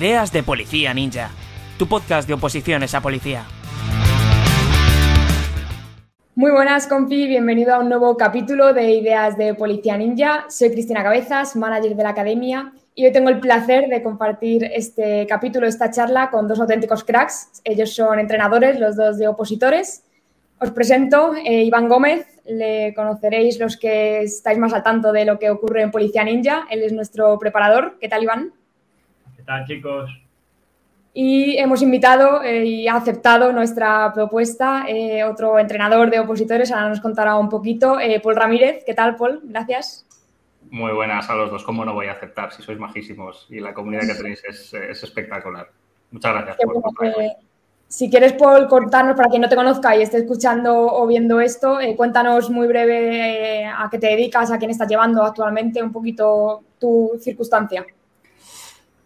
Ideas de Policía Ninja, tu podcast de oposiciones a policía. Muy buenas, compi, bienvenido a un nuevo capítulo de Ideas de Policía Ninja. Soy Cristina Cabezas, manager de la academia, y hoy tengo el placer de compartir este capítulo, esta charla con dos auténticos cracks. Ellos son entrenadores, los dos de opositores. Os presento eh, Iván Gómez, le conoceréis los que estáis más al tanto de lo que ocurre en Policía Ninja. Él es nuestro preparador. ¿Qué tal, Iván? ¿Qué tal, chicos? Y hemos invitado eh, y ha aceptado nuestra propuesta eh, otro entrenador de opositores. Ahora nos contará un poquito. Paul Ramírez. ¿Qué tal, Paul? Gracias. Muy buenas a los dos. ¿Cómo no voy a aceptar si sois majísimos y la comunidad que tenéis es, espectacular? Muchas gracias. por si quieres, Paul, cortarnos para quien no te conozca y esté escuchando o viendo esto, eh, cuéntanos muy breve eh, a qué te dedicas, a quién estás llevando actualmente, un poquito tu circunstancia.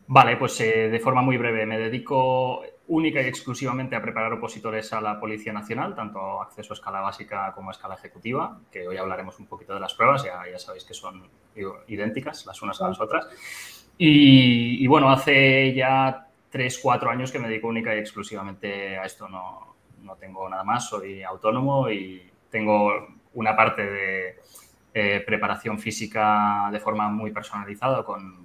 Vale, pues eh, de forma muy breve, me dedico única y exclusivamente a preparar opositores a la Policía Nacional, tanto acceso a escala básica como a escala ejecutiva, que hoy hablaremos un poquito de las pruebas, ya, ya sabéis que son idénticas las unas a las otras. y bueno, hace ya tres, cuatro años que me dedico única y exclusivamente a esto. No, no tengo nada más, soy autónomo y tengo una parte de eh, preparación física de forma muy personalizada con,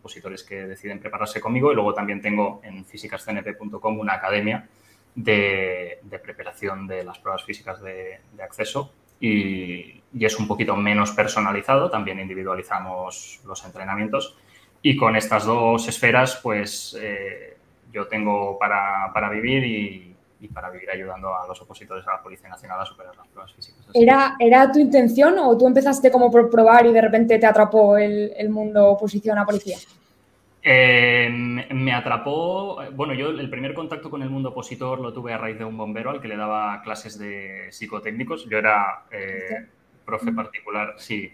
opositores que deciden prepararse conmigo y luego también tengo en físicascnp.com una academia de, de, preparación de las pruebas físicas de, de acceso y, y, es un poquito menos personalizado, también individualizamos los entrenamientos y con estas dos esferas, pues eh, yo tengo para, para vivir y, y, para vivir ayudando a los opositores a la Policía Nacional a superar las pruebas físicas. ¿Era, ¿Era tu intención o tú empezaste como por probar y de repente te atrapó el, el mundo oposición a policía? Eh, me atrapó, bueno, yo el primer contacto con el mundo opositor lo tuve a raíz de un bombero al que le daba clases de psicotécnicos. Yo era eh, profe particular, sí,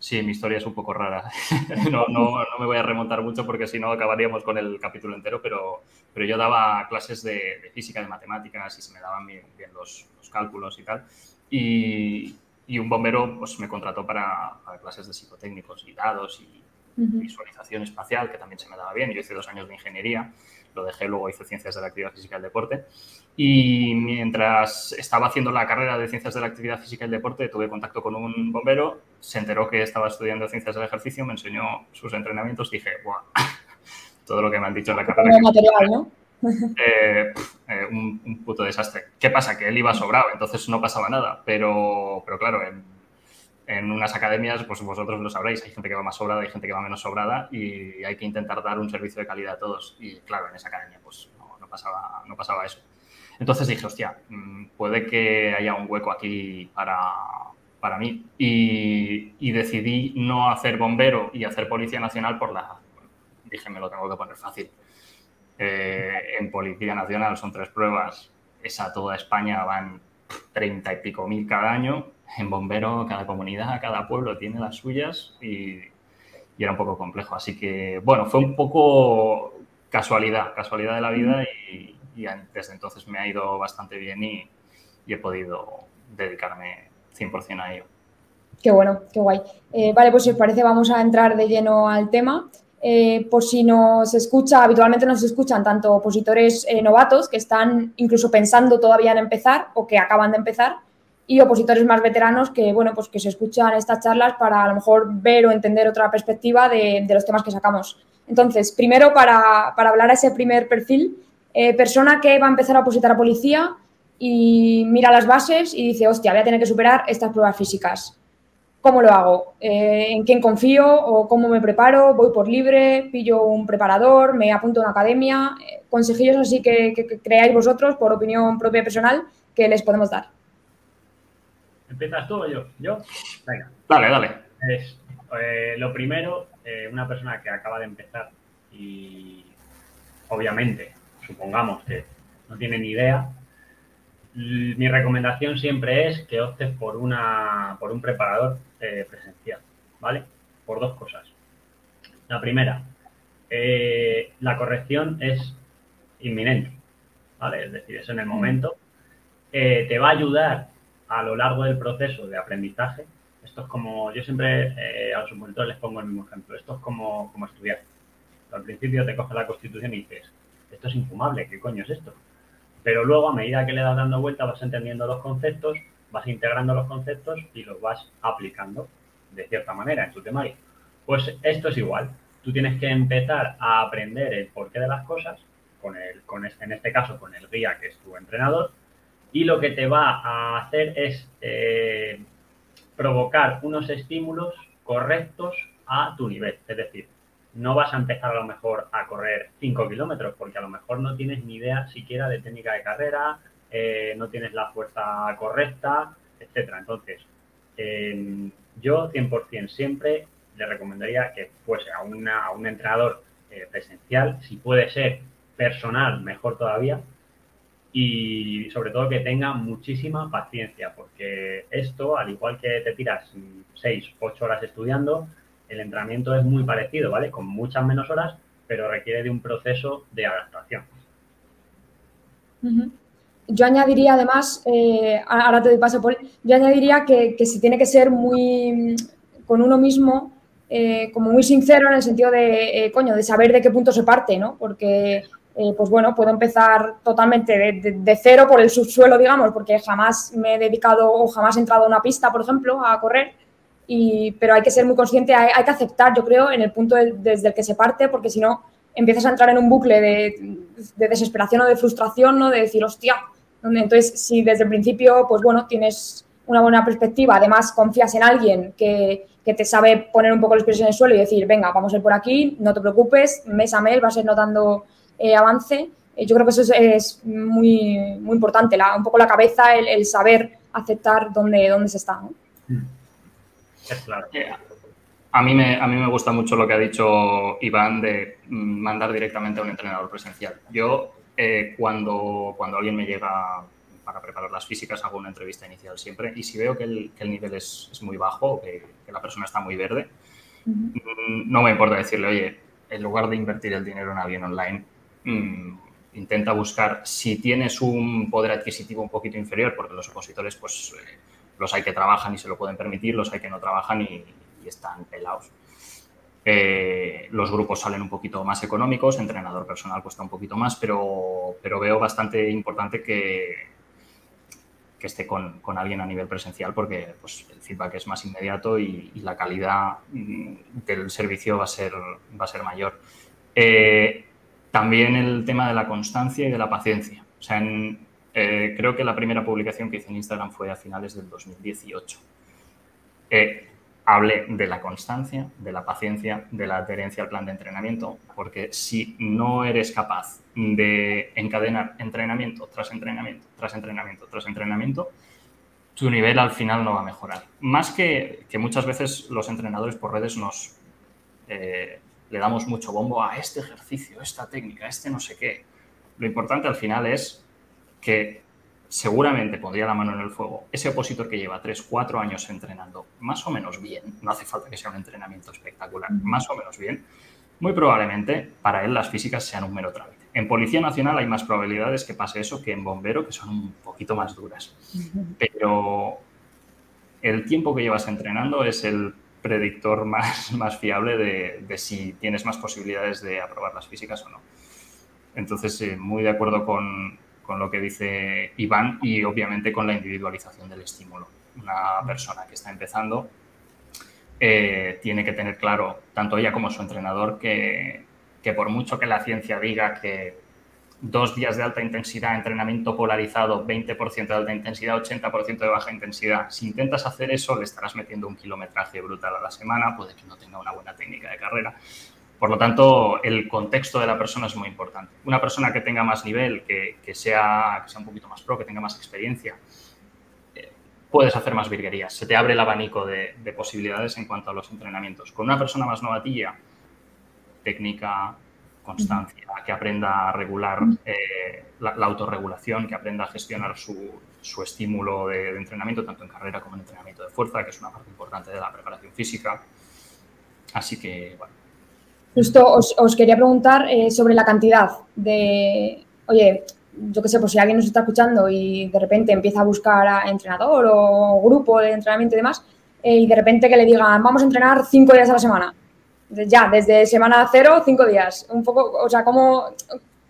Sí, mi historia es un poco rara. no, no, no, me voy a remontar mucho porque si no acabaríamos con el capítulo entero, pero, pero yo daba clases de, de física, de matemáticas y se me daban bien, bien los, los, cálculos y tal. Y, y, un bombero pues, me contrató para, para, clases de psicotécnicos y dados y visualización espacial, que también se me daba bien. Yo hice dos años de ingeniería, lo dejé, luego hice ciencias de la actividad física y el deporte. Y mientras estaba haciendo la carrera de Ciencias de la Actividad Física y el Deporte, tuve contacto con un bombero, se enteró que estaba estudiando Ciencias del Ejercicio, me enseñó sus entrenamientos, dije, ¡buah! Todo lo que me han dicho en la carrera. material, ¿no? Eh, eh, un, un, puto desastre. ¿Qué pasa? Que él iba sobrado, entonces no pasaba nada. Pero, pero claro, en, en unas academias, pues vosotros lo sabréis, hay gente que va más sobrada, hay gente que va menos sobrada y hay que intentar dar un servicio de calidad a todos. Y claro, en esa academia pues no, no pasaba, no pasaba eso. Entonces dije, hostia, mm, puede que haya un hueco aquí para, para mí. Y, y, decidí no hacer bombero y hacer Policía Nacional por la... Dije, me lo tengo que poner fácil. Eh, en Policía Nacional son tres pruebas, esa toda España van treinta y pico mil cada año. En bombero, cada comunidad, cada pueblo tiene las suyas y, y era un poco complejo. Así que, bueno, fue un poco casualidad, casualidad de la vida y, y desde entonces me ha ido bastante bien y, y he podido dedicarme 100% a ello. Qué bueno, qué guay. Eh, vale, pues si os parece vamos a entrar de lleno al tema. Eh, por si nos escucha, habitualmente nos escuchan tanto opositores eh, novatos que están incluso pensando todavía en empezar o que acaban de empezar y opositores más veteranos que, bueno, pues que se escuchan estas charlas para a lo mejor ver o entender otra perspectiva de, los temas que sacamos. Entonces, primero para, para hablar a ese primer perfil, eh, persona que va a empezar a opositar a policía y mira las bases y dice, hostia, voy a tener que superar estas pruebas físicas. ¿Cómo lo hago? Eh, ¿En quién confío o cómo me preparo? ¿Voy por libre? ¿Pillo un preparador? ¿Me apunto a una academia? Eh, consejillos así que, que, que, creáis vosotros, por opinión propia personal, que les podemos dar. ¿Empiezas tú o yo? ¿Yo? Venga. Dale, dale. Es, eh, lo primero, una persona que acaba de empezar y obviamente supongamos que no tiene ni idea, mi recomendación siempre es que optes por, una, por un preparador eh, presencial, ¿vale? Por dos cosas. La primera, eh, la corrección es inminente, ¿vale? Es decir, es en el momento. Eh, te va a ayudar a lo largo del proceso de aprendizaje. Esto es como, yo siempre a los opositores les pongo el mismo ejemplo, esto es como, como estudiar. Al principio te coge la constitución y dices, esto es infumable, ¿qué coño es esto? Pero luego, a medida que le das dando vuelta, vas entendiendo los conceptos, vas integrando los conceptos y los vas aplicando de cierta manera en tu temario. Pues esto es igual. Tú tienes que empezar a aprender el porqué de las cosas, con el, con este, en este caso con el guía que es tu entrenador, y lo que te va a hacer es eh, provocar unos estímulos correctos a tu nivel. Es decir, no vas a empezar a lo mejor a correr 5 kilómetros porque a lo mejor no tienes ni idea siquiera de técnica de carrera, eh, no tienes la fuerza correcta, etcétera. Entonces, eh, yo 100% siempre le recomendaría que fuese a, una, un entrenador eh, presencial, si puede ser personal, mejor todavía, y sobre todo que tenga muchísima paciencia, porque esto, al igual que te tiras 6, 8 horas estudiando, el entrenamiento es muy parecido, ¿vale? Con muchas menos horas, pero requiere de un proceso de adaptación. Yo añadiría además, eh, ahora te doy paso, Paul, yo añadiría que, que, se tiene que ser muy con uno mismo, eh, como muy sincero en el sentido de, eh, coño, de saber de qué punto se parte, ¿no? Porque eh, pues bueno, puedo empezar totalmente de, cero por el subsuelo, digamos, porque jamás me he dedicado o jamás he entrado a una pista, por ejemplo, a correr. Y, pero hay que ser muy consciente, hay, que aceptar, yo creo, en el punto desde el que se parte, porque si no, empiezas a entrar en un bucle de, desesperación o de frustración, ¿no? De decir, hostia. Entonces, si desde el principio, pues bueno, tienes una buena perspectiva, además confías en alguien que, que te sabe poner un poco los pies en el suelo y decir, venga, vamos a ir por aquí, no te preocupes, mes a mes vas a ir notando eh, avance. Eh, yo creo que eso es, muy, muy importante, la, un poco la cabeza, el, saber aceptar dónde, dónde se está. Mm. Claro. Eh, a mí, me, a mí me gusta mucho lo que ha dicho Iván de mm, mandar directamente a un entrenador presencial. Yo, cuando, cuando alguien me llega para preparar las físicas, hago una entrevista inicial siempre y si veo que el, que el nivel es, es, muy bajo, que, que, la persona está muy verde, mm, no me importa decirle, oye, en lugar de invertir el dinero en alguien online, Mm, intenta buscar si tienes un poder adquisitivo un poquito inferior, porque los opositores, pues eh, los hay que trabajan y se lo pueden permitir, los hay que no trabajan y, están pelados. Eh, los grupos salen un poquito más económicos, entrenador personal cuesta un poquito más, pero, pero veo bastante importante que, que esté con, con, alguien a nivel presencial porque pues, el feedback es más inmediato y, la calidad mm, del servicio va a ser, va a ser mayor. Eh, también el tema de la constancia y de la paciencia. O sea, eh, creo que la primera publicación que hice en Instagram fue a finales del 2018. Eh, hablé de la constancia, de la paciencia, de la adherencia al plan de entrenamiento, porque si no eres capaz de encadenar entrenamiento tras entrenamiento, tras entrenamiento, tras entrenamiento, tu nivel al final no va a mejorar. Más que, que muchas veces los entrenadores por redes nos, eh, le damos mucho bombo a este ejercicio, esta técnica, este no sé qué. Lo importante al final es que seguramente pondría la mano en el fuego ese opositor que lleva 3, 4 años entrenando más o menos bien, no hace falta que sea un entrenamiento espectacular, más o menos bien, muy probablemente para él las físicas sean un mero trámite. En Policía Nacional hay más probabilidades que pase eso que en Bombero, que son un poquito más duras. Pero el tiempo que llevas entrenando es el predictor más, más fiable de, si tienes más posibilidades de aprobar las físicas o no. Entonces, eh, muy de acuerdo con, con, lo que dice Iván y obviamente con la individualización del estímulo. Una persona que está empezando eh, tiene que tener claro, tanto ella como su entrenador, que, que por mucho que la ciencia diga que dos días de alta intensidad, entrenamiento polarizado, 20% de alta intensidad, 80% de baja intensidad. Si intentas hacer eso, le estarás metiendo un kilometraje brutal a la semana, puede que no tenga una buena técnica de carrera. Por lo tanto, el contexto de la persona es muy importante. Una persona que tenga más nivel, que, sea, que sea un poquito más pro, que tenga más experiencia, eh, puedes hacer más virguerías. Se te abre el abanico de, de posibilidades en cuanto a los entrenamientos. Con una persona más novatilla, técnica, constancia, que aprenda a regular eh, la, autorregulación, que aprenda a gestionar su, su estímulo de, entrenamiento, tanto en carrera como en entrenamiento de fuerza, que es una parte importante de la preparación física. Así que, bueno. Justo os, quería preguntar eh, sobre la cantidad de, oye, yo qué sé, pues si alguien nos está escuchando y de repente empieza a buscar a entrenador o grupo de entrenamiento y demás, eh, y de repente que le digan, vamos a entrenar cinco días a la semana. ya, desde semana cero, cinco días. Un poco, o sea, ¿cómo,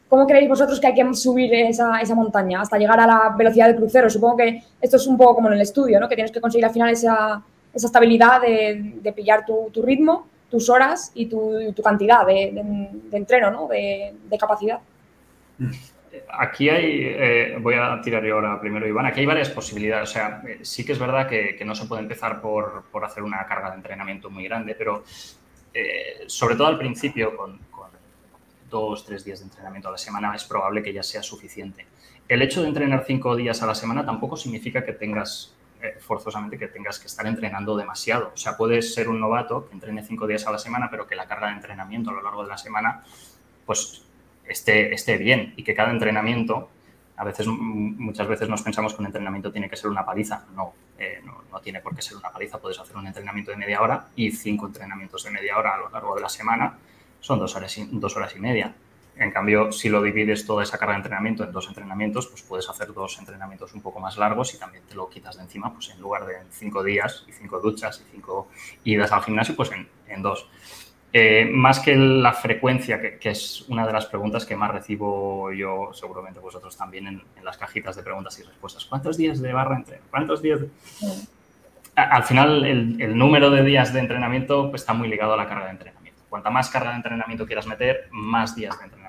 cómo creéis vosotros que hay que subir esa, esa, montaña hasta llegar a la velocidad de crucero? Supongo que esto es un poco como en el estudio, ¿no? Que tienes que conseguir al final esa, esa estabilidad de, de pillar tu, ritmo, tus horas y tu, cantidad de, de, entreno, ¿no? De, capacidad. Aquí hay, eh, voy a tirar yo ahora primero, Iván, aquí hay varias posibilidades. O sea, eh, sí que es verdad que, que no se puede empezar por, por, hacer una carga de entrenamiento muy grande, pero eh, sobre todo al principio, con, con dos, tres días de entrenamiento a la semana, es probable que ya sea suficiente. El hecho de entrenar cinco días a la semana tampoco significa que tengas eh, forzosamente que tengas que estar entrenando demasiado. O sea, puedes ser un novato que entrene cinco días a la semana, pero que la carga de entrenamiento a lo largo de la semana, pues esté, esté bien y que cada entrenamiento, a veces, muchas veces nos pensamos que un entrenamiento tiene que ser una paliza. No, eh, no, no, tiene por qué ser una paliza. Puedes hacer un entrenamiento de media hora y cinco entrenamientos de media hora a lo largo de la semana son dos horas y, dos horas y media. En cambio, si lo divides toda esa carga de entrenamiento en dos entrenamientos, pues puedes hacer dos entrenamientos un poco más largos y también te lo quitas de encima, pues en lugar de cinco días y cinco duchas y cinco idas al gimnasio, pues en, dos. Eh, más que la frecuencia, que, es una de las preguntas que más recibo yo, seguramente vosotros también, en, las cajitas de preguntas y respuestas. ¿Cuántos días de barra entreno? ¿Cuántos días? De... Al final, el, número de días de entrenamiento está muy ligado a la carga de entrenamiento. Cuanta más carga de entrenamiento quieras meter, más días de entrenamiento.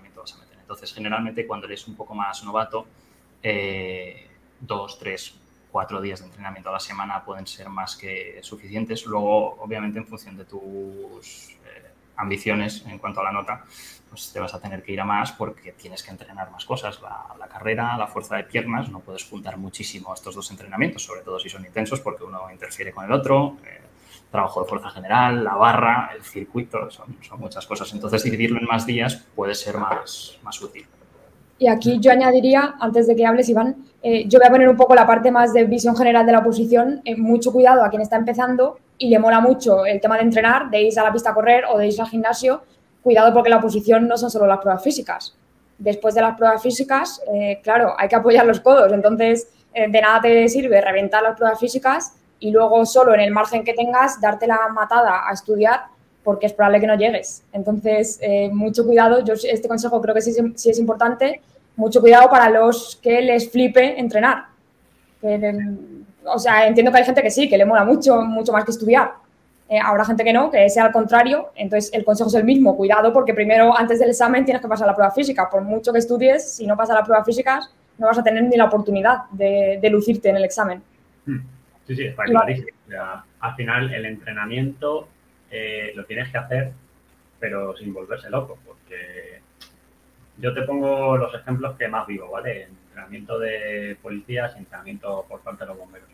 Entonces, generalmente, cuando eres un poco más novato, eh, dos, tres, cuatro días de entrenamiento a la semana pueden ser más que suficientes. Luego, obviamente, en función de tus ambiciones en cuanto a la nota, pues te vas a tener que ir a más porque tienes que entrenar más cosas. La, la, carrera, la fuerza de piernas, no puedes juntar muchísimo estos dos entrenamientos, sobre todo si son intensos porque uno interfiere con el otro. Eh, trabajo de fuerza general, la barra, el circuito, son, muchas cosas. Entonces, dividirlo en más días puede ser más, más útil. Y aquí yo añadiría, antes de que hables, Iván, eh, yo voy a poner un poco la parte más de visión general de la oposición. Eh, mucho cuidado a quien está empezando y le mola mucho el tema de entrenar, de ir a la pista a correr o de ir al gimnasio. Cuidado porque la oposición no son solo las pruebas físicas. Después de las pruebas físicas, eh, claro, hay que apoyar los codos. Entonces, eh, de nada te sirve reventar las pruebas físicas y luego solo en el margen que tengas darte la matada a estudiar porque es probable que no llegues. Entonces, eh, mucho cuidado. Yo este consejo creo que sí, sí es importante mucho cuidado para los que les flipe entrenar. Que, o sea, entiendo que hay gente que sí, que le mola mucho, mucho más que estudiar. Eh, habrá gente que no, que sea al contrario. Entonces, el consejo es el mismo. Cuidado, porque primero, antes del examen, tienes que pasar la prueba física. Por mucho que estudies, si no pasas la prueba física, no vas a tener ni la oportunidad de, de lucirte en el examen. Hmm. Sí, sí, está clarísimo. O sea, al final, el entrenamiento eh, lo tienes que hacer, pero sin volverse loco, porque yo te pongo los ejemplos que más vivo, ¿vale? Entrenamiento de policías y entrenamiento por parte de los bomberos.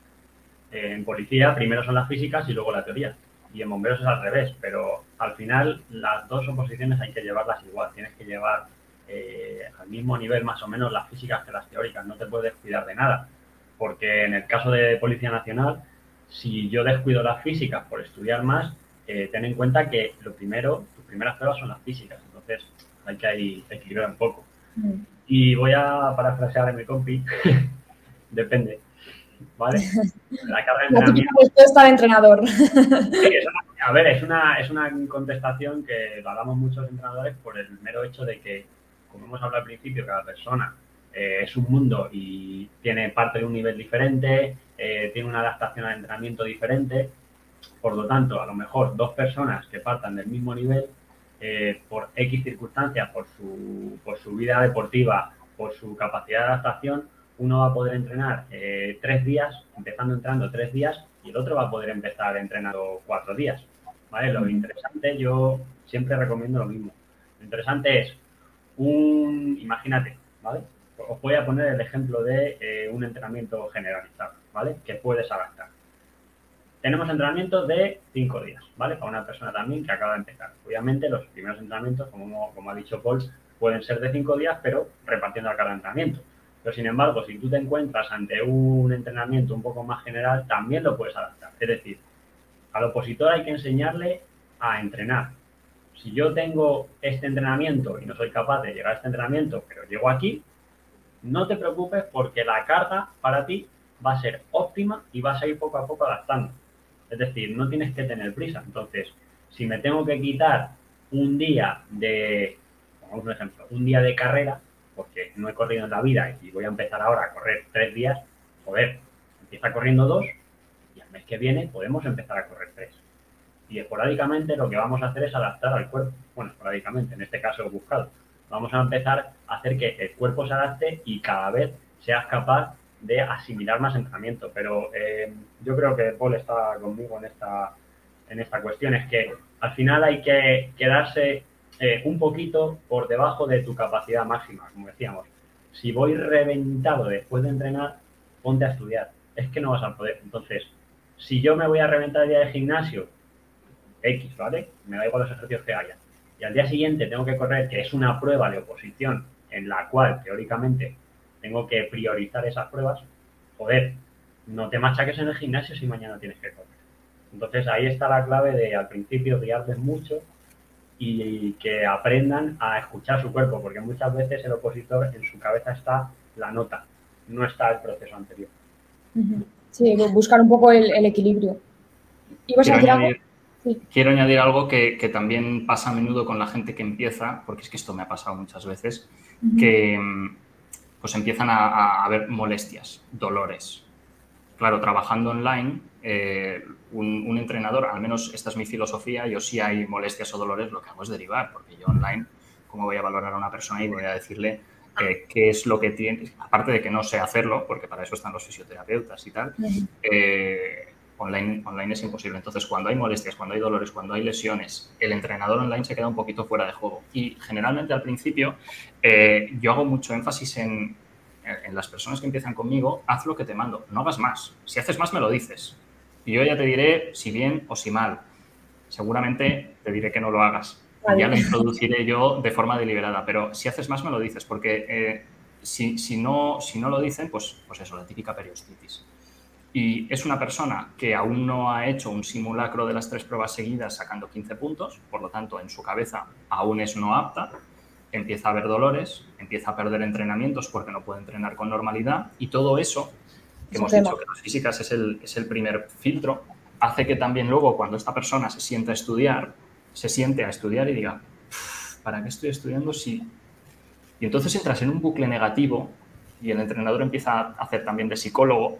Eh, en policía primero son las físicas y luego la teoría. Y en bomberos es al revés, pero al final las dos oposiciones hay que llevarlas igual. Tienes que llevar eh, al mismo nivel más o menos las físicas que las teóricas. No te puedes cuidar de nada. Porque en el caso de Policía Nacional, si yo descuido las físicas por estudiar más, eh, ten en cuenta que lo primero, tus primeras pruebas son las físicas. Entonces, hay que equilibrar un poco. Mm. Y voy a parafrasear a mi compi, depende, ¿vale? La carga de entrenamiento. La respuesta del entrenador. Sí, es una, a ver, es una, es una contestación que lo hablamos muchos entrenadores por el mero hecho de que, como hemos hablado al principio, cada persona eh, es un mundo y tiene parte de un nivel diferente, eh, tiene una adaptación al entrenamiento diferente. Por lo tanto, a lo mejor dos personas que partan del mismo nivel eh, por X circunstancias, por su, por su vida deportiva, por su capacidad de adaptación, uno va a poder entrenar eh, tres días, empezando entrando tres días, y el otro va a poder empezar entrenando cuatro días. ¿vale? Lo interesante, yo siempre recomiendo lo mismo. Lo interesante es un, imagínate, ¿vale? Os voy a poner el ejemplo de eh, un entrenamiento generalizado, ¿vale? Que puedes adaptar tenemos entrenamientos de cinco días, ¿vale? Para una persona también que acaba de empezar. Obviamente los primeros entrenamientos, como, ha dicho Paul, pueden ser de cinco días, pero repartiendo carga de entrenamiento. Pero sin embargo, si tú te encuentras ante un entrenamiento un poco más general, también lo puedes adaptar. Es decir, al opositor hay que enseñarle a entrenar. Si yo tengo este entrenamiento y no soy capaz de llegar a este entrenamiento, pero llego aquí, no te preocupes porque la carga para ti va a ser óptima y vas a ir poco a poco adaptando. Es decir, no tienes que tener prisa. Entonces, si me tengo que quitar un día de, pongamos un ejemplo, un día de carrera, porque no he corrido en la vida y voy a empezar ahora a correr tres días, joder, empieza corriendo dos y al mes que viene podemos empezar a correr tres. Y esporádicamente lo que vamos a hacer es adaptar al cuerpo. Bueno, esporádicamente, en este caso he buscado. Vamos a empezar a hacer que el cuerpo se adapte y cada vez seas capaz de asimilar más entrenamiento. Pero eh, yo creo que Paul está conmigo en esta, en esta cuestión. Es que al final hay que quedarse eh, un poquito por debajo de tu capacidad máxima, como decíamos. Si voy reventado después de entrenar, ponte a estudiar. Es que no vas a poder. Entonces, si yo me voy a reventar el día de gimnasio, X, ¿vale? Me da igual los ejercicios que haya. Y al día siguiente tengo que correr, que es una prueba de oposición en la cual teóricamente tengo que priorizar esas pruebas, joder, no te machaques en el gimnasio si mañana tienes que correr. Entonces ahí está la clave de al principio guiarles mucho y que aprendan a escuchar su cuerpo, porque muchas veces el opositor en su cabeza está la nota, no está el proceso anterior. Sí, buscar un poco el, equilibrio. ¿Y quiero, a quiero añadir algo que, también pasa a menudo con la gente que empieza, porque es que esto me ha pasado muchas veces, que pues empiezan a, haber molestias, dolores. Claro, trabajando online, eh, un, entrenador, al menos esta es mi filosofía, yo si hay molestias o dolores, lo que hago es derivar, porque yo online, ¿cómo voy a valorar a una persona y voy a decirle eh, qué es lo que tiene, aparte de que no sé hacerlo, porque para eso están los fisioterapeutas y tal, eh, online, online es imposible. Entonces, cuando hay molestias, cuando hay dolores, cuando hay lesiones, el entrenador online se queda un poquito fuera de juego. Y generalmente al principio eh, yo hago mucho énfasis en, en las personas que empiezan conmigo, haz lo que te mando, no hagas más. Si haces más, me lo dices. Y yo ya te diré si bien o si mal. Seguramente te diré que no lo hagas. Ya lo introduciré yo de forma deliberada, pero si haces más me lo dices, porque eh, si, si, no, si no lo dicen, pues, pues eso, la típica periostitis. Y es una persona que aún no ha hecho un simulacro de las tres pruebas seguidas sacando 15 puntos, por lo tanto en su cabeza aún es no apta, empieza a haber dolores, empieza a perder entrenamientos porque no puede entrenar con normalidad y todo eso, que hemos dicho que las físicas es el, es el primer filtro, hace que también luego cuando esta persona se sienta a estudiar, se siente a estudiar y diga, ¿para qué estoy estudiando si...? Y entonces entras en un bucle negativo y el entrenador empieza a hacer también de psicólogo,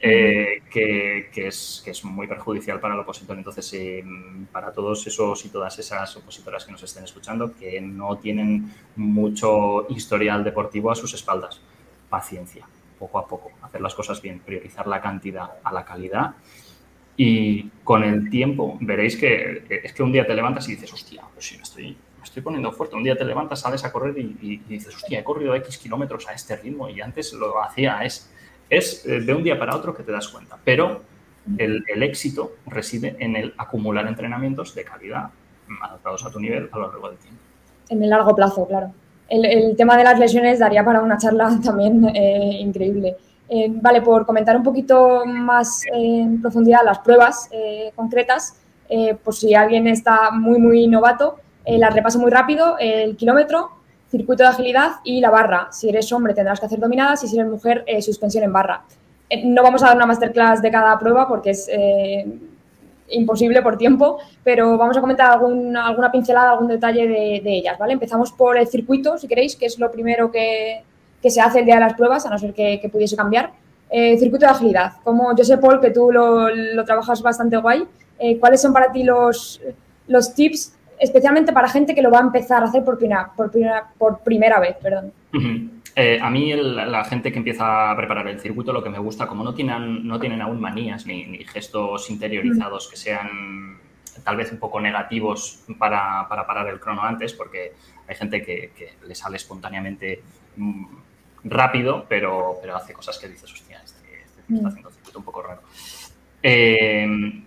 eh, que, es, que, es, muy perjudicial para el opositor. Entonces, eh, para todos esos y todas esas opositoras que nos estén escuchando, que no tienen mucho historial deportivo a sus espaldas, paciencia, poco a poco, hacer las cosas bien, priorizar la cantidad a la calidad y con el tiempo veréis que es que un día te levantas y dices, hostia, pues sí, me estoy, estoy poniendo fuerte. Un día te levantas, sales a correr y, dices, hostia, he corrido X kilómetros a este ritmo y antes lo hacía. Es, es eh, de un día para otro que te das cuenta. Pero el, éxito reside en el acumular entrenamientos de calidad adaptados a tu nivel a lo largo del tiempo. En el largo plazo, claro. El, tema de las lesiones daría para una charla también eh, increíble. Eh, vale, por comentar un poquito más en profundidad las pruebas concretas, por si alguien está muy, muy novato, las repaso muy rápido, el kilómetro, circuito de agilidad y la barra. Si eres hombre tendrás que hacer dominadas y si eres mujer, suspensión en barra. no vamos a dar una masterclass de cada prueba porque es imposible por tiempo, pero vamos a comentar alguna pincelada, algún detalle de, ellas, ¿vale? Empezamos por el circuito, si queréis, que es lo primero que, que se hace el día de las pruebas, a no ser que, pudiese cambiar. Eh, circuito de agilidad. Como yo sé, Paul, que tú lo, trabajas bastante guay, eh, ¿cuáles son para ti los, los tips, especialmente para gente que lo va a empezar a hacer por primera, por por primera vez? Perdón. Eh, a mí la gente que empieza a preparar el circuito lo que me gusta, como no tienen, no tienen aún manías ni, gestos interiorizados que sean tal vez un poco negativos para, parar el crono antes, porque hay gente que, que le sale espontáneamente mm, rápido, pero, pero hace cosas que dices, hostia, este, este está mm. haciendo un circuito un poco raro. Em,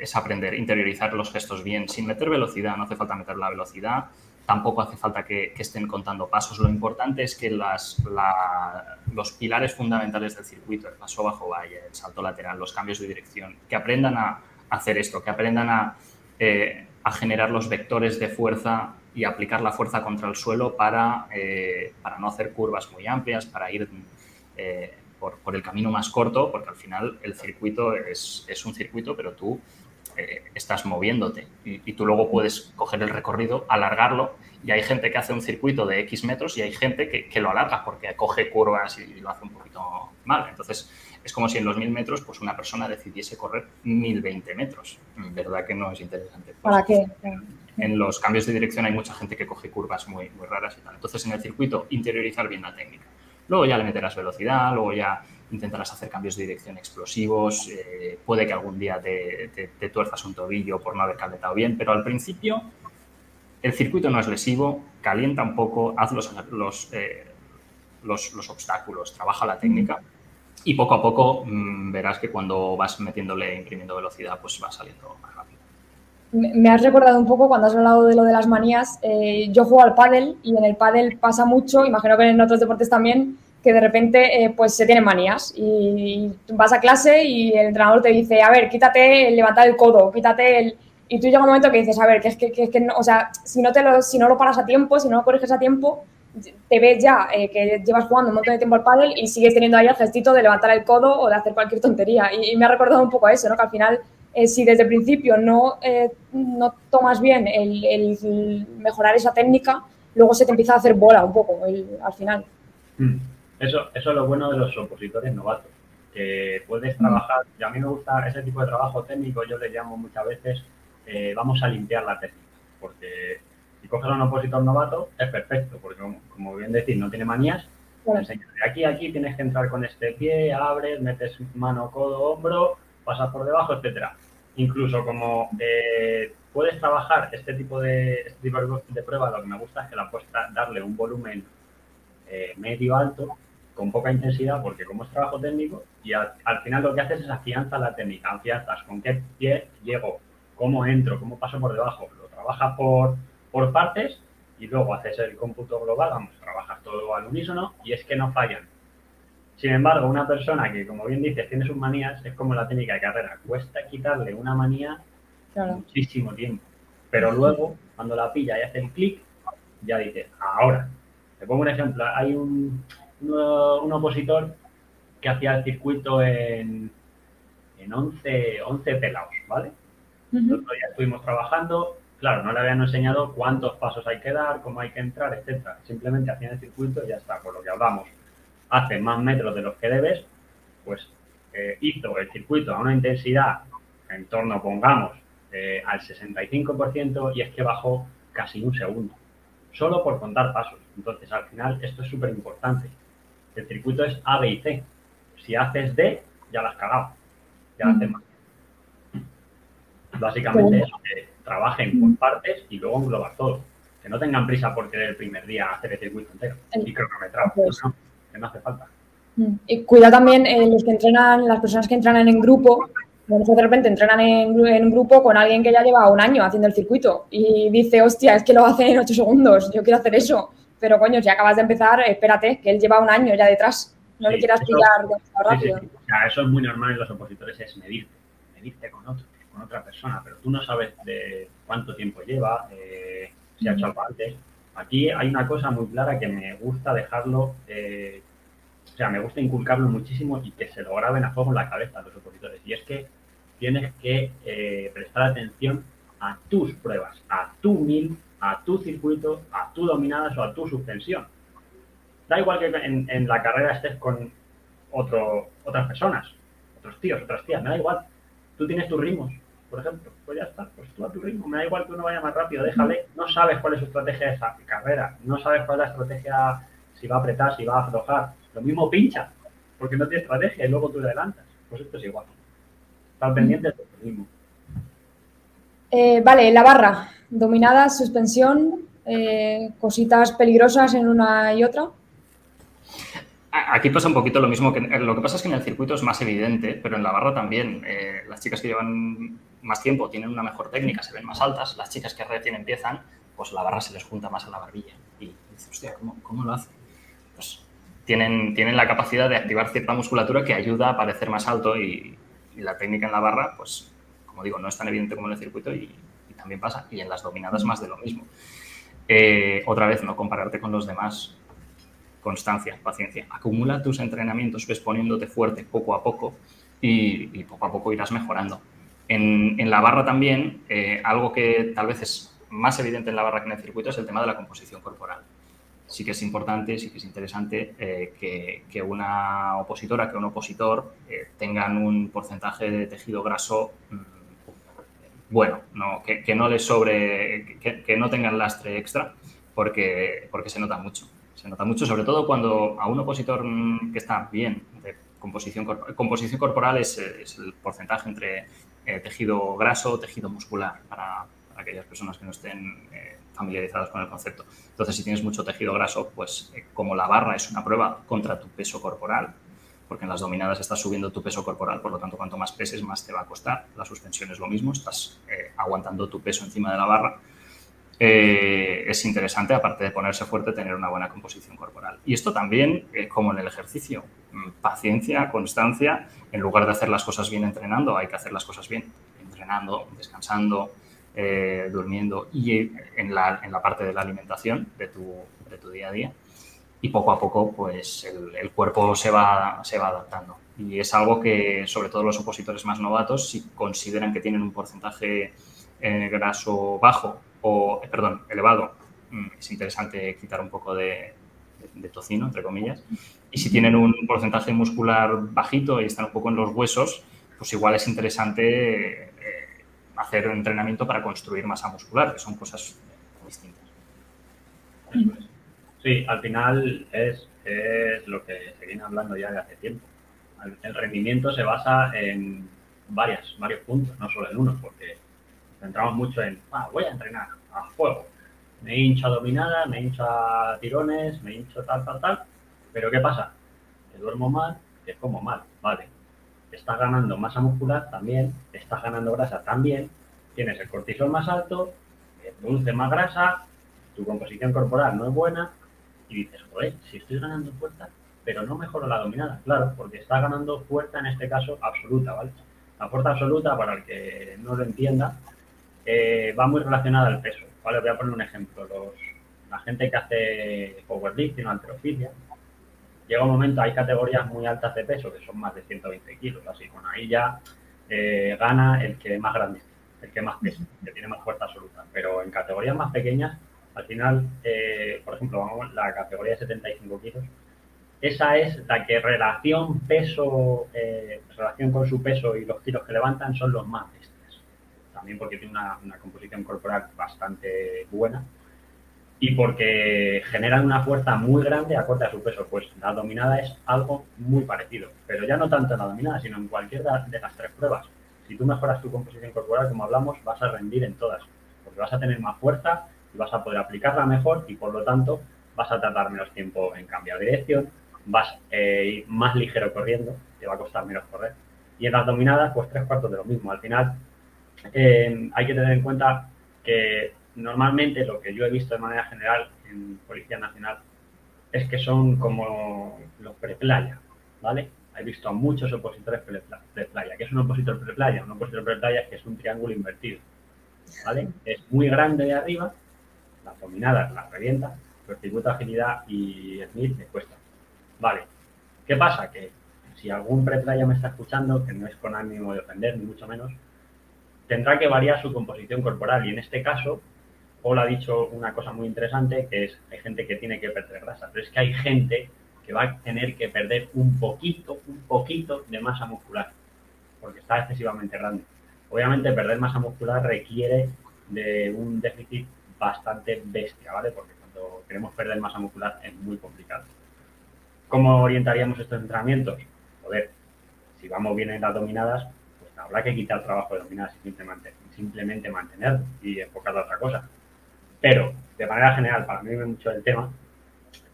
es aprender, interiorizar los gestos bien, sin meter velocidad, no hace falta meter la velocidad, tampoco hace falta que, estén contando pasos. Lo importante es que las, los pilares fundamentales del circuito, el paso bajo valle, el salto lateral, los cambios de dirección, que aprendan a hacer esto, que aprendan a, eh, a generar los vectores de fuerza y aplicar la fuerza contra el suelo para, eh, para no hacer curvas muy amplias, para ir eh, por, el camino más corto, porque al final el circuito es, un circuito, pero tú eh, estás moviéndote y, tú luego puedes coger el recorrido, alargarlo y hay gente que hace un circuito de X metros y hay gente que, lo alarga porque coge curvas y, lo hace un poquito mal. Entonces, es como si en los 1000 metros pues una persona decidiese correr 1020 metros. ¿Verdad que no es interesante? ¿Para qué? En los cambios de dirección hay mucha gente que coge curvas muy, muy raras y tal. Entonces, en el circuito, interiorizar bien la técnica. Luego ya le meterás velocidad, luego ya intentarás hacer cambios de dirección explosivos, eh, puede que algún día te, tuerzas un tobillo por no haber calentado bien, pero al principio el circuito no es lesivo, calienta un poco, haz los, los, eh, los, obstáculos, trabaja la técnica y poco a poco mm, verás que cuando vas metiéndole, imprimiendo velocidad, pues va saliendo más. Me has recordado un poco cuando has hablado de lo de las manías. Eh, yo juego al pádel y en el pádel pasa mucho, imagino que en otros deportes también, que de repente eh, pues se tienen manías y vas a clase y el entrenador te dice, a ver, quítate el levantar el codo, quítate el... Y tú llega un momento que dices, a ver, que es que, que, que no, o sea, si no, te lo, si no lo paras a tiempo, si no lo corriges a tiempo, te ves ya eh, que llevas jugando un montón de tiempo al pádel y sigues teniendo ahí el gestito de levantar el codo o de hacer cualquier tontería. Y, me ha recordado un poco a eso, ¿no? Que al final, eh, si desde el principio no, no tomas bien el, mejorar esa técnica, luego se te empieza a hacer bola un poco al final. Mm. Eso, eso es lo bueno de los opositores novatos, que puedes trabajar, y a mí me gusta ese tipo de trabajo técnico, yo le llamo muchas veces, eh, vamos a limpiar la técnica, porque si coges a un opositor novato es perfecto, porque como, bien decís, no tiene manías, de aquí a aquí tienes que entrar con este pie, abres, metes mano, codo, hombro, pasas por debajo, etcétera. Incluso como eh, puedes trabajar este tipo de, este de prueba, lo que me gusta es que la puedes darle un volumen eh, medio alto con poca intensidad porque como es trabajo técnico y al, final lo que haces es afianzar la técnica, afianzas con qué pie llego, cómo entro, cómo paso por debajo, lo trabajas por, por partes y luego haces el cómputo global, vamos, trabajas todo al unísono y es que no fallan. Sin embargo, una persona que, como bien dices, tiene sus manías, es como la técnica de carrera, cuesta quitarle una manía muchísimo tiempo. Pero luego, cuando la pilla y hace el clic, ya dices, ahora. Te pongo un ejemplo, hay un, un, opositor que hacía el circuito en, en 11, 11 pelados, ¿vale? Nosotros ya estuvimos trabajando, claro, no le habían enseñado cuántos pasos hay que dar, cómo hay que entrar, etcétera. Simplemente hacían el circuito y ya está, por lo que hablamos. Hace más metros de los que debes, pues eh, hizo el circuito a una intensidad en torno, pongamos, eh, al 65% y es que bajó casi un segundo, solo por contar pasos. Entonces, al final, esto es súper importante. El circuito es A, B y C. Si haces D, ya lo has cagado. Ya haces más. Básicamente eso, que trabajen por partes y luego englobar todo. Que no tengan prisa por querer el primer día hacer el circuito entero y cronometrado. Pues, no, que no hace falta. Mm. Y cuida también eh, los que entrenan, las personas que entrenan en grupo, de repente entrenan en, en, un grupo con alguien que ya lleva un año haciendo el circuito y dice, hostia, es que lo hace en ocho segundos, yo quiero hacer eso pero coño, si acabas de empezar, espérate, que él lleva un año ya detrás. No le quieras pillar rápido. eso es muy normal en los opositores, es medirte, medirte con otro, con otra persona, pero tú no sabes de cuánto tiempo lleva, eh, si ha hecho algo antes. Aquí hay una cosa muy clara que me gusta dejarlo, eh, o sea, me gusta inculcarlo muchísimo y que se lo graben a fuego en la cabeza los opositores. Y es que tienes que eh, prestar atención a tus pruebas, a tu mil a tu circuito, a tu dominadas o a tu suspensión. Da igual que en, la carrera estés con otras personas, otros tíos, otras tías, me da igual. Tú tienes tus ritmos, por ejemplo, pues ya está, pues tú a tu ritmo, me da igual que uno vaya más rápido, déjale, no sabes cuál es su estrategia de esa carrera, no sabes cuál es la estrategia, si va a apretar, si va a aflojar, lo mismo pincha, porque no tiene estrategia y luego tú le adelantas, pues esto es igual. Estar pendiente de tu ritmo. Eh, vale, la barra, dominada, suspensión, eh, cositas peligrosas en una y otra. Aquí pasa un poquito lo mismo que lo que pasa es que en el circuito es más evidente, pero en la barra también. Eh, las chicas que llevan más tiempo tienen una mejor técnica, se ven más altas. Las chicas que recién empiezan, pues la barra se les junta más a la barbilla. Y dices, hostia, ¿cómo, lo hace? Pues tienen, tienen la capacidad de activar cierta musculatura que ayuda a parecer más alto y, la técnica en la barra, pues como digo, no es tan evidente como en el circuito y, también pasa. Y en las dominadas más de lo mismo. Eh, otra vez, no compararte con los demás. Constancia, paciencia. Acumula tus entrenamientos, ves poniéndote fuerte poco a poco y, poco a poco irás mejorando. En, la barra también, eh, algo que tal vez es más evidente en la barra que en el circuito es el tema de la composición corporal. Sí que es importante, sí que es interesante eh, que, una opositora, que un opositor eh, tengan un porcentaje de tejido graso mm, bueno, no, que, no les sobre, que, no tengan lastre extra, porque, porque se nota mucho. Se nota mucho, sobre todo cuando a un opositor mm, que está bien de composición, composición corporal es, el porcentaje entre eh, tejido graso, tejido muscular, para, aquellas personas que no estén eh, familiarizadas con el concepto. Entonces, si tienes mucho tejido graso, pues eh, como la barra es una prueba contra tu peso corporal, porque en las dominadas estás subiendo tu peso corporal, por lo tanto, cuanto más peses, más te va a costar. La suspensión es lo mismo, estás aguantando tu peso encima de la barra. es interesante, aparte de ponerse fuerte, tener una buena composición corporal. Y esto también, como en el ejercicio, mm, paciencia, constancia, en lugar de hacer las cosas bien entrenando, hay que hacer las cosas bien entrenando, descansando, eh, durmiendo y en la, en la, parte de la alimentación de tu, de tu, día a día. Y poco a poco, pues el, cuerpo se va, se va adaptando. Y es algo que, sobre todo los opositores más novatos, si consideran que tienen un porcentaje eh, graso bajo o, perdón, elevado, mm, es interesante quitar un poco de, de, tocino, entre comillas. Y si tienen un porcentaje muscular bajito y están un poco en los huesos, pues igual es interesante hacer entrenamiento para construir masa muscular, que son cosas distintas. Sí, al final es, lo que se hablando ya de hace tiempo. El rendimiento se basa en varias, varios puntos, no solo en uno, porque centramos mucho en, ah, voy a entrenar a fuego. Me hincho a dominada, me hincho a tirones, me hincho tal, tal, tal. Pero ¿qué pasa? Que duermo mal, que como mal, vale estás ganando masa muscular también, estás ganando grasa también, tienes el cortisol más alto, produce más grasa, tu composición corporal no es buena y dices, joder, si estoy ganando fuerza, pero no mejoro la dominada, claro, porque estás ganando fuerza en este caso absoluta, ¿vale? La fuerza absoluta, para el que no lo entienda, eh, va muy relacionada al peso, ¿vale? Voy a poner un ejemplo. Los, la gente que hace powerlifting o alterofilia, llega un momento, hay categorías muy altas de peso, que son más de 120 kilos, así, bueno, ahí ya eh, gana el que más grande, el que más pesa, que tiene más fuerza absoluta, pero en categorías más pequeñas, al final, eh, por ejemplo, vamos, la categoría de 75 kilos, esa es la que relación peso, eh, relación con su peso y los kilos que levantan son los más bestias. También porque tiene una, una composición corporal bastante buena y porque generan una fuerza muy grande a corta de su peso. Pues la dominada es algo muy parecido, pero ya no tanto en la dominada, sino en cualquiera de las tres pruebas. Si tú mejoras tu composición corporal, como hablamos, vas a rendir en todas, porque vas a tener más fuerza y vas a poder aplicarla mejor y por lo tanto vas a tardar menos tiempo en cambiar de dirección, vas a eh, ir más ligero corriendo, te va a costar menos correr. Y en las dominadas, pues tres cuartos de lo mismo. Al final, eh, hay que tener en cuenta que normalmente lo que yo he visto de manera general en Policía Nacional es que son como los preplaya, ¿vale? He visto a muchos opositores preplaya. ¿Qué es un opositor preplaya? Un opositor preplaya es que es un triángulo invertido, ¿vale? Es muy grande de arriba, las dominadas las revienta, pero de agilidad y Smith le cuesta. Vale, ¿qué pasa? Que si algún preplaya me está escuchando, que no es con ánimo de ofender, ni mucho menos, tendrá que variar su composición corporal y en este caso Paul ha dicho una cosa muy interesante, que es, hay gente que tiene que perder grasa, pero es que hay gente que va a tener que perder un poquito, un poquito de masa muscular, porque está excesivamente grande. Obviamente perder masa muscular requiere de un déficit bastante bestia, ¿vale? Porque cuando queremos perder masa muscular es muy complicado. ¿Cómo orientaríamos estos entrenamientos? Joder, si vamos bien en las dominadas, pues habrá que quitar trabajo de dominadas y simplemente, simplemente mantenerlo y enfocar a otra cosa. Pero, de manera general, para mí mucho el tema,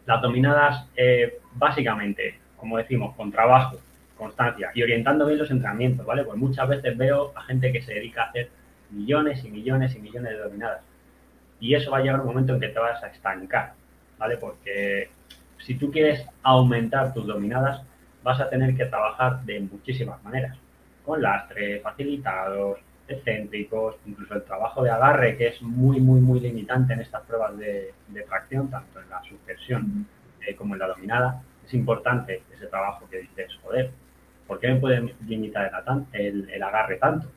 las dominadas, eh, básicamente, como decimos, con trabajo, constancia y orientando bien los entrenamientos, ¿vale? Pues muchas veces veo a gente que se dedica a hacer millones y millones y millones de dominadas. Y eso va a llegar un momento en que te vas a estancar, ¿vale? Porque si tú quieres aumentar tus dominadas, vas a tener que trabajar de muchísimas maneras. Con lastre, facilitados, excéntricos, incluso el trabajo de agarre, que es muy, muy, muy limitante en estas pruebas de, tracción, tanto en la suspensión eh, como en la dominada. Es importante ese trabajo que dices, joder, ¿por qué me pueden limitar el, agarre tanto?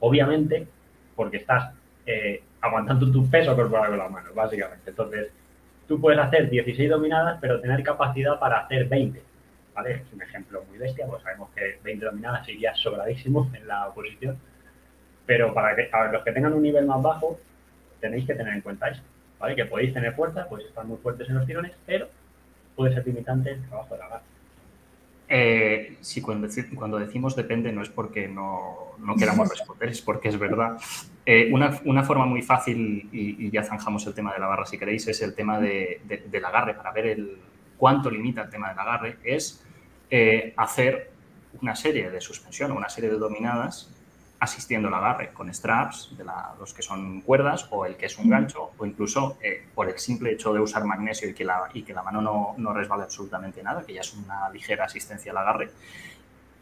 Obviamente, porque estás eh, aguantando tu peso corporal con las manos, básicamente. Entonces, tú puedes hacer 16 dominadas, pero tener capacidad para hacer 20. ¿Vale? Es un ejemplo muy bestia, pues sabemos que 20 dominadas sería sobradísimo en la oposición. Pero para que, a los que tengan un nivel más bajo, tenéis que tener en cuenta eso. ¿Vale? Que podéis tener fuerza, podéis estar muy fuertes en los tirones, pero puede ser limitante el trabajo de la garra. Eh, sí, cuando, cuando, decimos depende no es porque no, no queramos responder, es porque es verdad. Eh, una, una, forma muy fácil, y, y, ya zanjamos el tema de la barra si queréis, es el tema de, de, del agarre, para ver el, cuánto limita el tema del agarre, es eh, hacer una serie de suspensión o una serie de dominadas asistiendo al agarre con straps, de la, los que son cuerdas o el que es un gancho, o incluso eh, por el simple hecho de usar magnesio y que la, y que la mano no, no, resbale absolutamente nada, que ya es una ligera asistencia al agarre.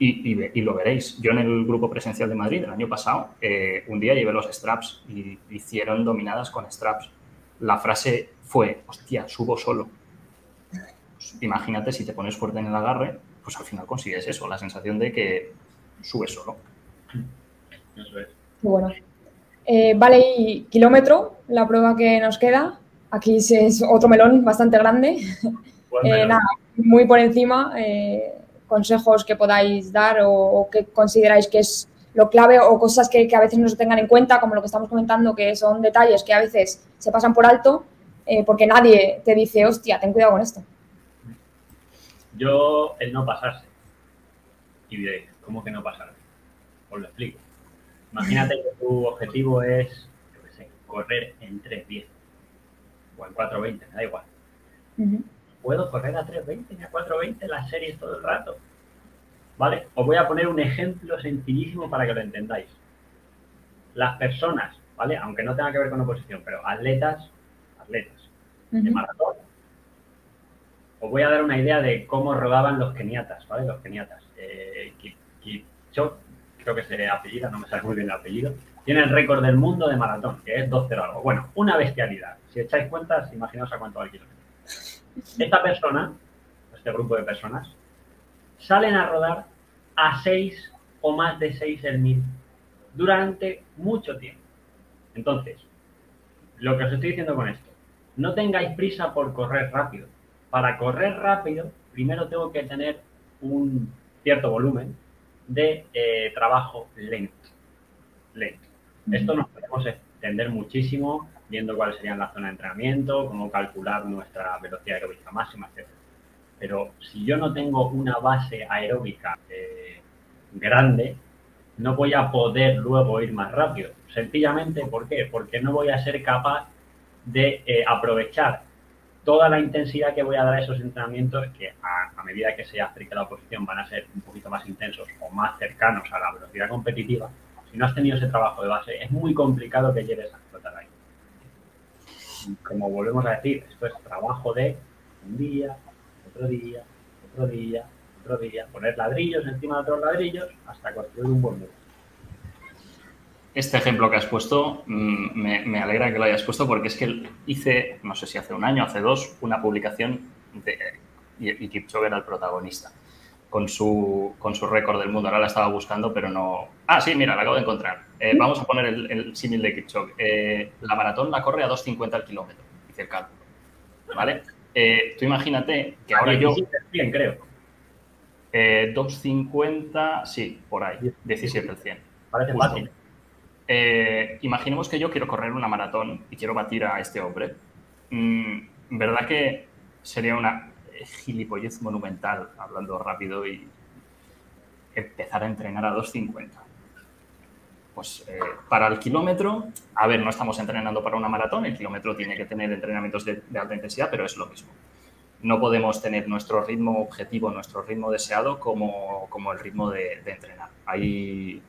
Y, y, y, lo veréis. Yo en el grupo presencial de Madrid el año pasado, eh, un día llevé los straps y hicieron dominadas con straps. La frase fue, hostia, subo solo. Pues, imagínate si te pones fuerte en el agarre, pues al final consigues eso, la sensación de que subes solo. Eso es. Bueno. Eh, vale, y kilómetro, la prueba que nos queda. Aquí es otro melón bastante grande. Eh, nada, muy por encima, eh, consejos que podáis dar o, o, que consideráis que es lo clave o cosas que, que, a veces no se tengan en cuenta, como lo que estamos comentando, que son detalles que a veces se pasan por alto porque nadie te dice, hostia, ten cuidado con esto. Yo, el no pasarse. Y diréis, ¿cómo que no pasarse? Os lo explico. Imagínate que tu objetivo es, yo qué sé, correr en 3.10 o en 4.20, me da igual. Uh -huh. ¿Puedo correr a 3.20 ni a 4.20 las series todo el rato? ¿Vale? Os voy a poner un ejemplo sencillísimo para que lo entendáis. Las personas, ¿vale? Aunque no tenga que ver con oposición, pero atletas, atletas uh -huh. de maratón. Os voy a dar una idea de cómo rodaban los keniatas, ¿vale? Los keniatas. Eh, Kipchoge creo que se apellida, no me sale muy bien el apellido, tiene el récord del mundo de maratón, que es 2-0 algo. Bueno, una bestialidad. Si echáis cuentas, imaginaos a cuánto va el kilómetro. Esta persona, este grupo de personas, salen a rodar a 6 o más de 6 el mil durante mucho tiempo. Entonces, lo que os estoy diciendo con esto, no tengáis prisa por correr rápido. Para correr rápido, primero tengo que tener un cierto volumen, de eh, trabajo lento. lento. Esto nos podemos extender muchísimo viendo cuáles serían las zonas de entrenamiento, cómo calcular nuestra velocidad aeróbica máxima, etc. Pero si yo no tengo una base aeróbica eh, grande, no voy a poder luego ir más rápido. Sencillamente, ¿por qué? Porque no voy a ser capaz de eh, aprovechar toda la intensidad que voy a dar a esos entrenamientos que a, medida que se acerque la oposición van a ser un poquito más intensos o más cercanos a la velocidad competitiva, si no has tenido ese trabajo de base, es muy complicado que llegues a explotar ahí. Como volvemos a decir, esto es trabajo de un día, otro día, otro día, otro día, poner ladrillos encima de otros ladrillos hasta construir un buen muro este ejemplo que has puesto mm, me, me, alegra que lo hayas puesto porque es que hice, no sé si hace un año, hace dos, una publicación de, y, y Kipchoge era el protagonista con su, con su récord del mundo. Ahora la estaba buscando, pero no... Ah, sí, mira, la acabo de encontrar. Eh, vamos a poner el, el símil de Kipchoge. Eh, la maratón la corre a 2.50 al kilómetro, dice el cálculo. ¿Vale? Eh, tú imagínate que ahora yo... Bien, creo. Eh, 2.50, sí, por ahí, 17 al 100. Parece Justo. fácil. Eh, imaginemos que yo quiero correr una maratón y quiero batir a este hombre. Mm, ¿Verdad que sería una gilipollez monumental, hablando rápido, y empezar a entrenar a 2.50? Pues eh, para el kilómetro, a ver, no estamos entrenando para una maratón, el kilómetro tiene que tener entrenamientos de, alta intensidad, pero es lo mismo. No podemos tener nuestro ritmo objetivo, nuestro ritmo deseado como, como el ritmo de, entrenar. Hay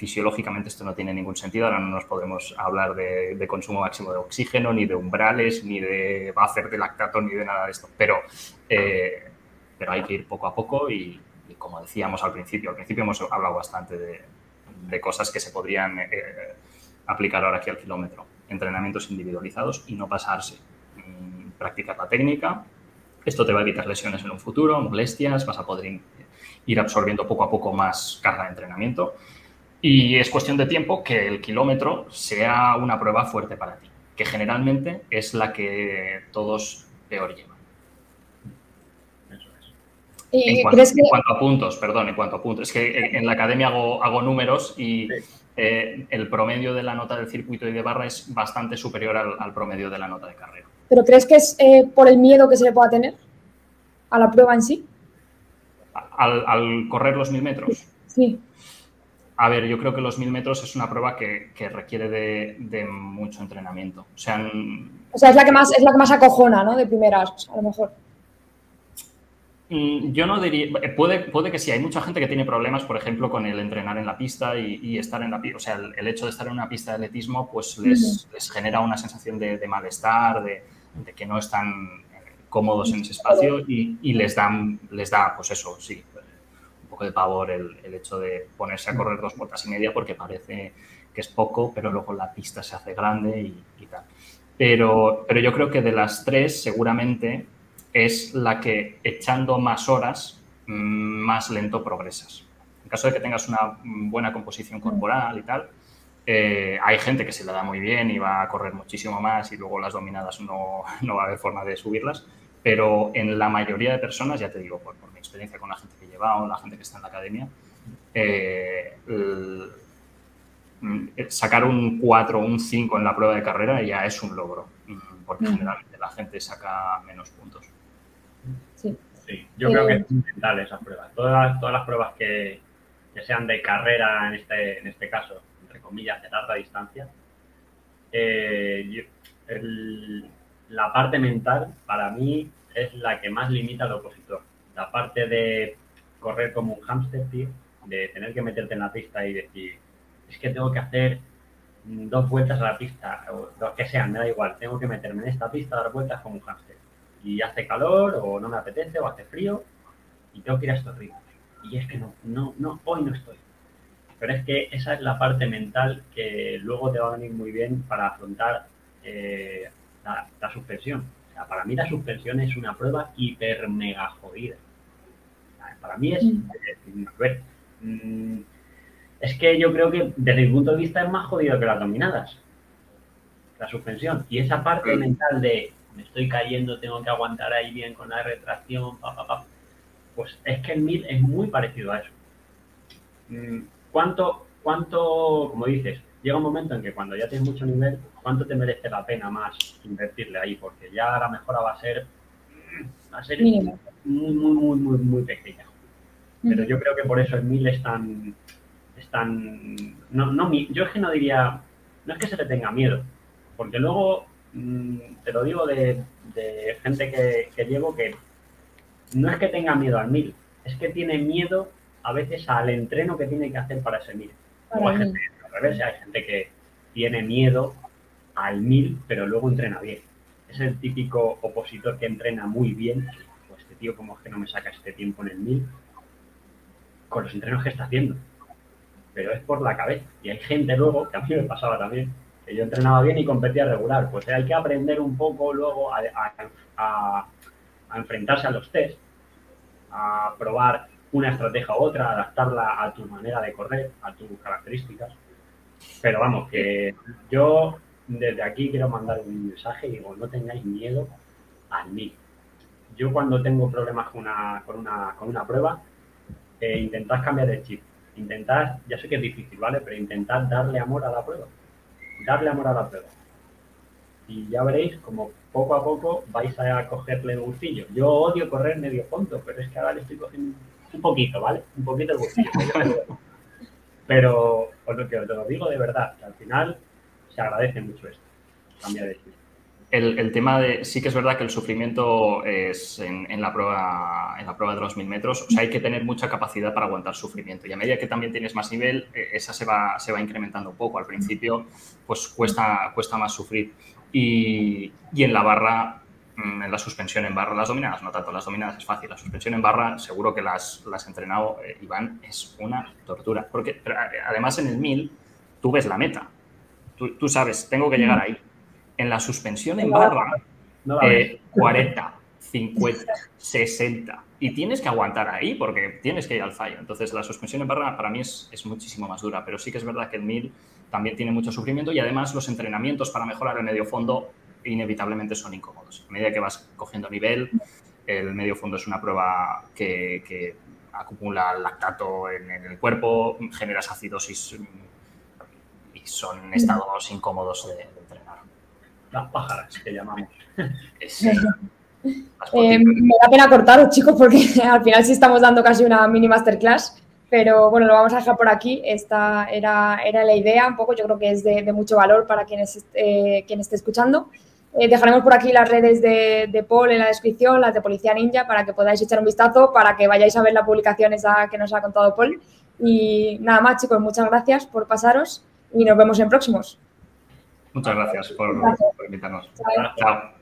fisiológicamente esto no tiene ningún sentido. Ahora no nos podemos hablar de, de, consumo máximo de oxígeno, ni de umbrales, ni de buffer de lactato, ni de nada de esto. Pero, eh, pero hay que ir poco a poco y, y, como decíamos al principio, al principio hemos hablado bastante de, de cosas que se podrían eh, aplicar ahora aquí al kilómetro. Entrenamientos individualizados y no pasarse. Mm, practicar la técnica. Esto te va a evitar lesiones en un futuro, molestias, vas a poder ir absorbiendo poco a poco más carga de entrenamiento Y es cuestión de tiempo que el kilómetro sea una prueba fuerte para ti, que generalmente es la que todos peor llevan. En cuanto, en cuanto, a puntos, perdón, en cuanto a puntos. Es que en, la academia hago, hago números y eh, el promedio de la nota del circuito y de barra es bastante superior al, promedio de la nota de carrera. ¿Pero crees que es eh, por el miedo que se le pueda tener a la prueba en sí? Al, correr los mil metros. Sí. A ver, yo creo que los mil metros es una prueba que, requiere de, mucho entrenamiento. O sea, o sea, es la que más, es la que más acojona, ¿no? De primeras, a lo mejor. Mm, yo no diría, puede, puede que sí, hay mucha gente que tiene problemas, por ejemplo, con el entrenar en la pista y, estar en la pista, o sea, el, hecho de estar en una pista de atletismo, pues les, genera una sensación de, malestar, de, que no están cómodos en ese espacio y, les, dan, les da, pues eso, sí, poco de pavor el, hecho de ponerse a correr dos vueltas y media porque parece que es poco, pero luego la pista se hace grande y, tal. Pero, pero yo creo que de las tres, seguramente es la que echando más horas, mm, más lento progresas. En caso de que tengas una buena composición corporal y tal, eh, hay gente que se le da muy bien y va a correr muchísimo más y luego las dominadas no, va a haber forma de subirlas, pero en la mayoría de personas, ya te digo, por, mi experiencia con la gente que lleva o la gente que está en la academia, eh, mm, sacar un 4 o un 5 en la prueba de carrera ya es un logro, mm, porque generalmente la gente saca menos puntos. Sí. yo creo que es fundamental esas pruebas. Todas, todas las pruebas que, sean de carrera, en este, en este caso, entre comillas, de larga distancia, eh, la parte mental para mí es la que más limita al opositor. La parte de correr como un hámster, tío, de tener que meterte en la pista y decir, es que tengo que hacer dos vueltas a la pista, o lo que sean, me da igual, tengo que meterme en esta pista, dar vueltas como un hámster y hace calor o no me apetece o hace frío y tengo que ir a estos ritmos. Y es que no, no, no, hoy no estoy. Pero es que esa es la parte mental que luego te va a venir muy bien para afrontar eh, la, suspensión. O sea, para mí la suspensión es una prueba hiper mega jodida. Para mí es, mm. Mm, es que yo creo que desde mi punto de vista es más jodido que las dominadas. La suspensión. Y esa parte mm. mental de me estoy cayendo, tengo que aguantar ahí bien con la retracción, pa, pa, pa. Pues es que el 1000 es muy parecido a eso. ¿Cuánto, cuánto, como dices, llega un momento en que cuando ya tienes mucho nivel, ¿cuánto te merece la pena más invertirle ahí? Porque ya la mejora va a ser, va a ser muy, muy, muy, muy, muy pequeña. Pero yo creo que por eso el 1000 es tan, es tan, no, no, yo es que no diría, no es que se le tenga miedo, porque luego Mm, te lo digo de, gente que, llevo que no es que tenga miedo al mil, es que tiene miedo a veces al entreno que tiene que hacer para ese mil. O hay gente revés, hay gente que tiene miedo al mil, pero luego entrena bien. Es el típico opositor que entrena muy bien. Pues este tío, como es que no me saca este tiempo en el mil, con los entrenos que está haciendo. Pero es por la cabeza. Y hay gente luego, que a mí me pasaba también, yo entrenaba bien y competía regular. Pues hay que aprender un poco luego a, enfrentarse a los test, a probar una estrategia u otra, adaptarla a tu manera de correr, a tus características. Pero vamos, que yo desde aquí quiero mandar un mensaje y digo, no tengáis miedo a mí. Yo cuando tengo problemas con una, con una, con una prueba, eh, intentad cambiar de chip. Intentad, ya sé que es difícil, ¿vale? Pero intentad darle amor a la prueba darle amor a la prueba. Y ya veréis como poco a poco vais a cogerle el bolsillo. Yo odio correr medio punto, pero es que ahora le estoy cogiendo un poquito, ¿vale? Un poquito el bolsillo. pero os lo, te lo digo de verdad, que al final se agradece mucho esto, cambiar de el, tema de, sí que es verdad que el sufrimiento es en, la prueba, en la prueba de los mil metros, o sea, hay que tener mucha capacidad para aguantar sufrimiento. Y a medida que también tienes más nivel, eh, esa se va, se va incrementando un poco. Al principio, pues cuesta, cuesta más sufrir. Y, en la barra, en la suspensión en barra, las dominadas, no tanto, las dominadas es fácil. La suspensión en barra, seguro que las, las has entrenado, eh, Iván, es una tortura. Porque eh, además en el mil, tú ves la meta. Tú, tú sabes, tengo que llegar ahí en la suspensión en barra, 40, 50, 60. y tienes que aguantar ahí porque tienes que ir al fallo. Entonces, la suspensión en barra para mí es, es, muchísimo más dura, pero sí que es verdad que el 1000 también tiene mucho sufrimiento y además los entrenamientos para mejorar el medio fondo inevitablemente son incómodos. A medida que vas cogiendo nivel, el medio fondo es una prueba que, que acumula lactato en, en, el cuerpo, generas acidosis y son estados incómodos de, de entrenar. Las pájaras que llamamos. Es, eh, me da pena cortaros, chicos, porque al final sí estamos dando casi una mini masterclass, pero bueno, lo vamos a dejar por aquí. Esta era, era la idea, un poco, yo creo que es de, de mucho valor para quienes, eh, quien esté escuchando. Eh, dejaremos por aquí las redes de, de, Paul en la descripción, las de Policía Ninja, para que podáis echar un vistazo, para que vayáis a ver la publicación esa que nos ha contado Paul. Y nada más, chicos, muchas gracias por pasaros y nos vemos en próximos. Muchas gracias por, gracias. por invitarnos. Chao. Chao.